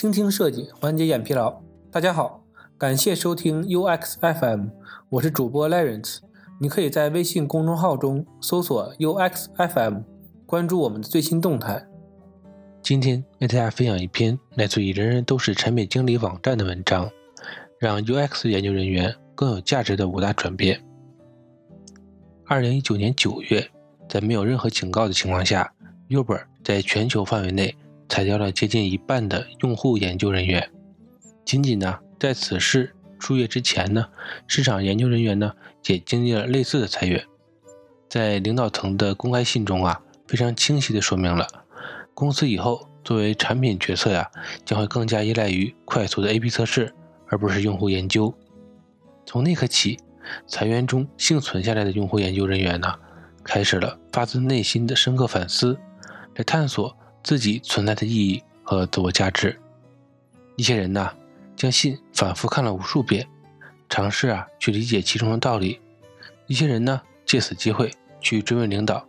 倾听设计，缓解眼疲劳。大家好，感谢收听 UX FM，我是主播 Lawrence。你可以在微信公众号中搜索 UX FM，关注我们的最新动态。今天为大家分享一篇来自于人人都是产品经理网站的文章，让 UX 研究人员更有价值的五大转变。二零一九年九月，在没有任何警告的情况下，Uber 在全球范围内裁掉了接近一半的用户研究人员。仅仅呢，在此事出月之前呢，市场研究人员呢也经历了类似的裁员。在领导层的公开信中啊，非常清晰地说明了，公司以后作为产品决策呀，将会更加依赖于快速的 A/B 测试，而不是用户研究。从那刻起。裁员中幸存下来的用户研究人员呢，开始了发自内心的深刻反思，来探索自己存在的意义和自我价值。一些人呢，将信反复看了无数遍，尝试啊去理解其中的道理；一些人呢，借此机会去追问领导，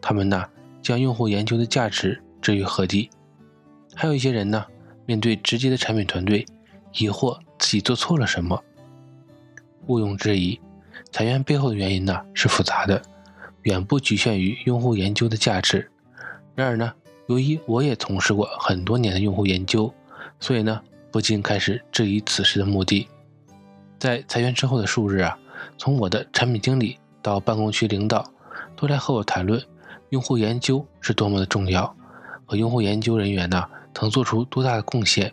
他们呢将用户研究的价值置于何地；还有一些人呢，面对直接的产品团队，疑惑自己做错了什么。毋庸置疑，裁员背后的原因呢是复杂的，远不局限于用户研究的价值。然而呢，由于我也从事过很多年的用户研究，所以呢，不禁开始质疑此事的目的。在裁员之后的数日啊，从我的产品经理到办公区领导，都来和我谈论用户研究是多么的重要，和用户研究人员呢曾做出多大的贡献。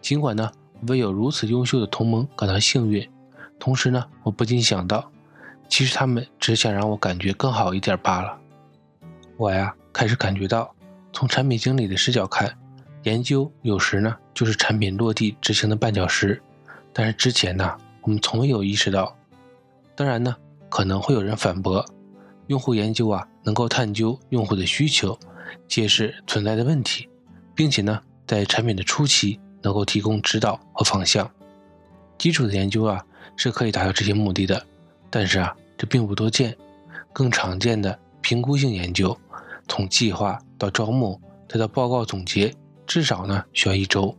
尽管呢，为有如此优秀的同盟感到幸运。同时呢，我不禁想到，其实他们只想让我感觉更好一点罢了。我呀，开始感觉到，从产品经理的视角看，研究有时呢就是产品落地执行的绊脚石。但是之前呢，我们从未有意识到。当然呢，可能会有人反驳，用户研究啊，能够探究用户的需求，揭示存在的问题，并且呢，在产品的初期能够提供指导和方向。基础的研究啊。是可以达到这些目的的，但是啊，这并不多见。更常见的评估性研究，从计划到招募再到报告总结，至少呢需要一周。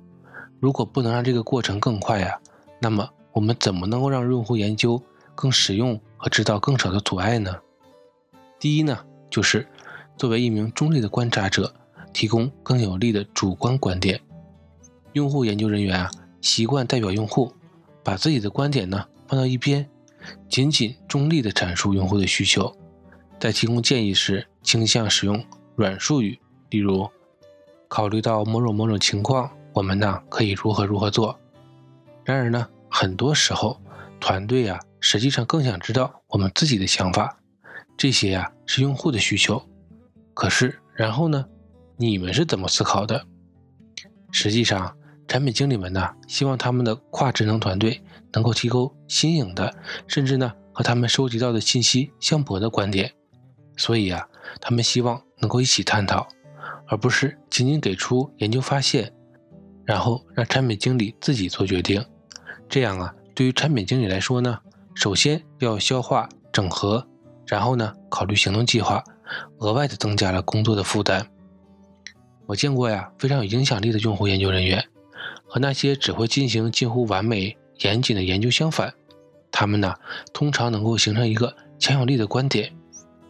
如果不能让这个过程更快呀，那么我们怎么能够让用户研究更实用和制造更少的阻碍呢？第一呢，就是作为一名中立的观察者，提供更有利的主观观点。用户研究人员啊，习惯代表用户。把自己的观点呢放到一边，仅仅中立的阐述用户的需求，在提供建议时倾向使用软术语，例如考虑到某种某种情况，我们呢可以如何如何做。然而呢，很多时候团队啊实际上更想知道我们自己的想法，这些呀是用户的需求。可是然后呢，你们是怎么思考的？实际上。产品经理们呢，希望他们的跨职能团队能够提供新颖的，甚至呢和他们收集到的信息相驳的观点。所以啊，他们希望能够一起探讨，而不是仅仅给出研究发现，然后让产品经理自己做决定。这样啊，对于产品经理来说呢，首先要消化整合，然后呢考虑行动计划，额外的增加了工作的负担。我见过呀，非常有影响力的用户研究人员。和那些只会进行近乎完美、严谨的研究相反，他们呢通常能够形成一个强有力的观点，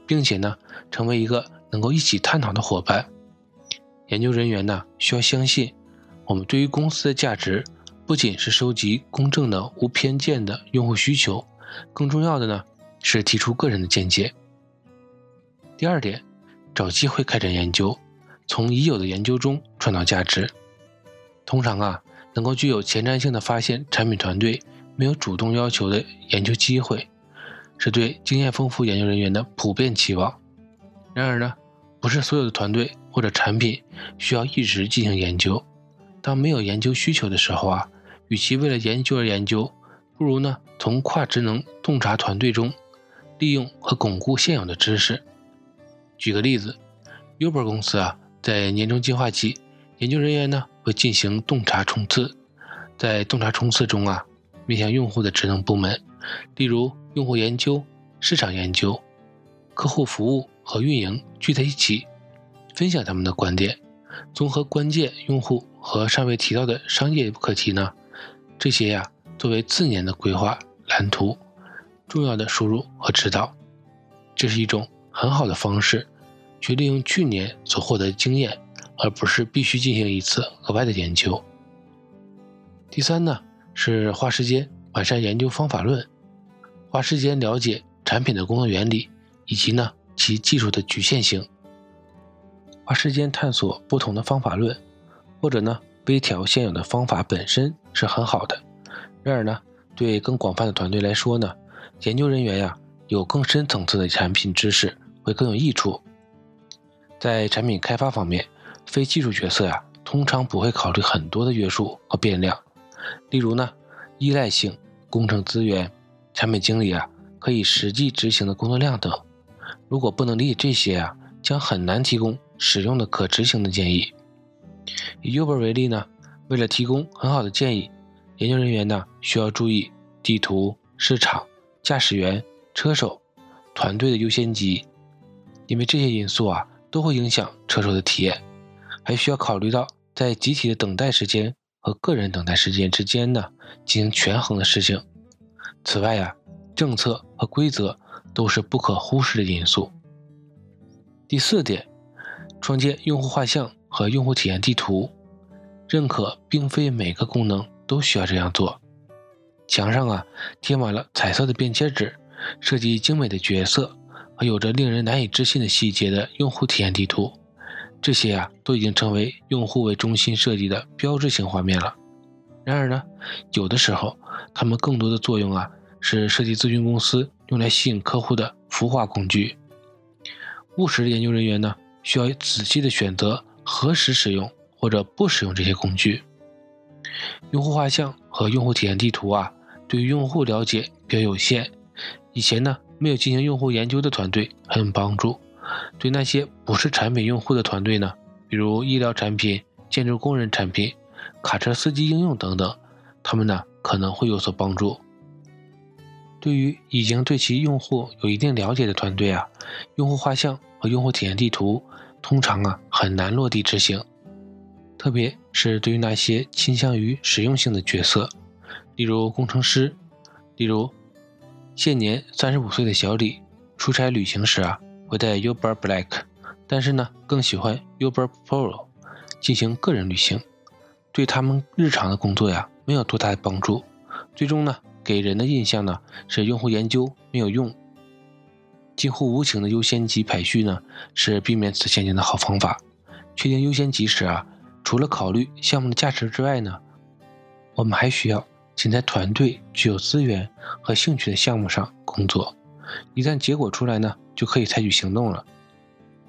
并且呢成为一个能够一起探讨的伙伴。研究人员呢需要相信，我们对于公司的价值不仅是收集公正的、无偏见的用户需求，更重要的呢是提出个人的见解。第二点，找机会开展研究，从已有的研究中创造价值。通常啊。能够具有前瞻性的发现产品团队没有主动要求的研究机会，是对经验丰富研究人员的普遍期望。然而呢，不是所有的团队或者产品需要一直进行研究。当没有研究需求的时候啊，与其为了研究而研究，不如呢从跨职能洞察团队中利用和巩固现有的知识。举个例子，Uber 公司啊，在年终计划期，研究人员呢。会进行洞察冲刺，在洞察冲刺中啊，面向用户的职能部门，例如用户研究、市场研究、客户服务和运营聚在一起，分享他们的观点，综合关键用户和尚未提到的商业课题呢，这些呀作为次年的规划蓝图重要的输入和指导，这是一种很好的方式，去利用去年所获得的经验，而不是必须进行一次额外的研究。第三呢是花时间完善研究方法论，花时间了解产品的工作原理以及呢其技术的局限性。花时间探索不同的方法论，或者呢微调现有的方法本身是很好的。然而呢，对更广泛的团队来说呢，研究人员呀有更深层次的产品知识会更有益处。在产品开发方面，非技术角色呀通常不会考虑很多的约束和变量，例如呢依赖性、工程资源、产品经理啊可以实际执行的工作量等。如果不能理解这些啊，将很难提供。使用的可执行的建议。以 Uber 为例呢，为了提供很好的建议，研究人员呢需要注意地图、市场、驾驶员、车手、团队的优先级，因为这些因素啊都会影响车手的体验，还需要考虑到在集体的等待时间和个人等待时间之间呢进行权衡的事情。此外呀，政策和规则都是不可忽视的因素。第四点。创建用户画像和用户体验地图，认可并非每个功能都需要这样做。墙上啊贴满了彩色的便签纸，设计精美的角色和有着令人难以置信的细节的用户体验地图，这些啊都已经成为用户为中心设计的标志性画面了。然而呢，有的时候它们更多的作用啊是设计咨询公司用来吸引客户的孵化工具。务实的研究人员呢？需要仔细的选择何时使用或者不使用这些工具。用户画像和用户体验地图啊，对用户了解比较有限。以前呢，没有进行用户研究的团队很有帮助。对那些不是产品用户的团队呢，比如医疗产品、建筑工人产品、卡车司机应用等等，他们呢可能会有所帮助。对于已经对其用户有一定了解的团队啊，用户画像和用户体验地图。通常啊很难落地执行，特别是对于那些倾向于实用性的角色，例如工程师，例如现年三十五岁的小李，出差旅行时啊会带 Uber Black，但是呢更喜欢 Uber Pro 进行个人旅行，对他们日常的工作呀没有多大的帮助，最终呢给人的印象呢是用户研究没有用。近乎无情的优先级排序呢，是避免此陷阱的好方法。确定优先级时啊，除了考虑项目的价值之外呢，我们还需要请在团队具有资源和兴趣的项目上工作。一旦结果出来呢，就可以采取行动了。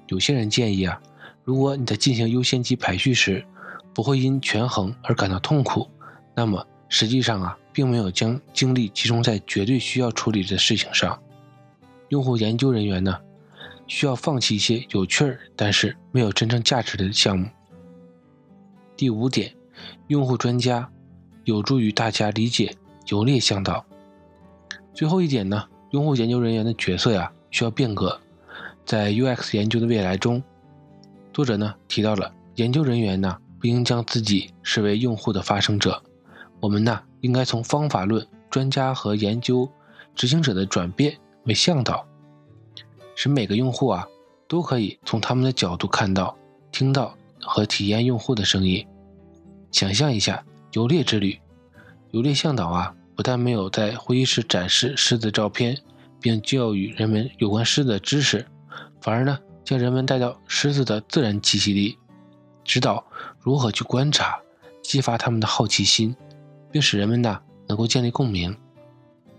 有些人建议啊，如果你在进行优先级排序时不会因权衡而感到痛苦，那么实际上啊，并没有将精力集中在绝对需要处理的事情上。用户研究人员呢，需要放弃一些有趣儿但是没有真正价值的项目。第五点，用户专家有助于大家理解游猎向导。最后一点呢，用户研究人员的角色呀需要变革。在 UX 研究的未来中，作者呢提到了研究人员呢不应将自己视为用户的发声者，我们呢应该从方法论专家和研究执行者的转变。为向导，使每个用户啊都可以从他们的角度看到、听到和体验用户的声音。想象一下游猎之旅，游猎向导啊不但没有在会议室展示狮子照片，并教育人们有关狮子的知识，反而呢将人们带到狮子的自然栖息地，指导如何去观察，激发他们的好奇心，并使人们呢能够建立共鸣。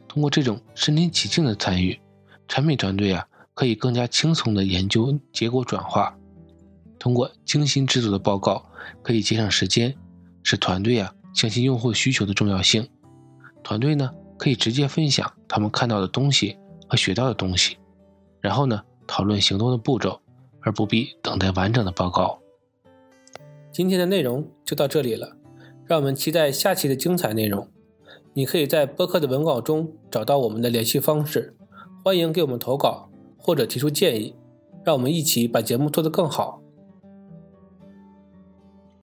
通过这种身临其境的参与，产品团队啊可以更加轻松的研究结果转化。通过精心制作的报告，可以节省时间，使团队啊相信用户需求的重要性。团队呢可以直接分享他们看到的东西和学到的东西，然后呢讨论行动的步骤，而不必等待完整的报告。今天的内容就到这里了，让我们期待下期的精彩内容。你可以在播客的文稿中找到我们的联系方式，欢迎给我们投稿或者提出建议，让我们一起把节目做得更好。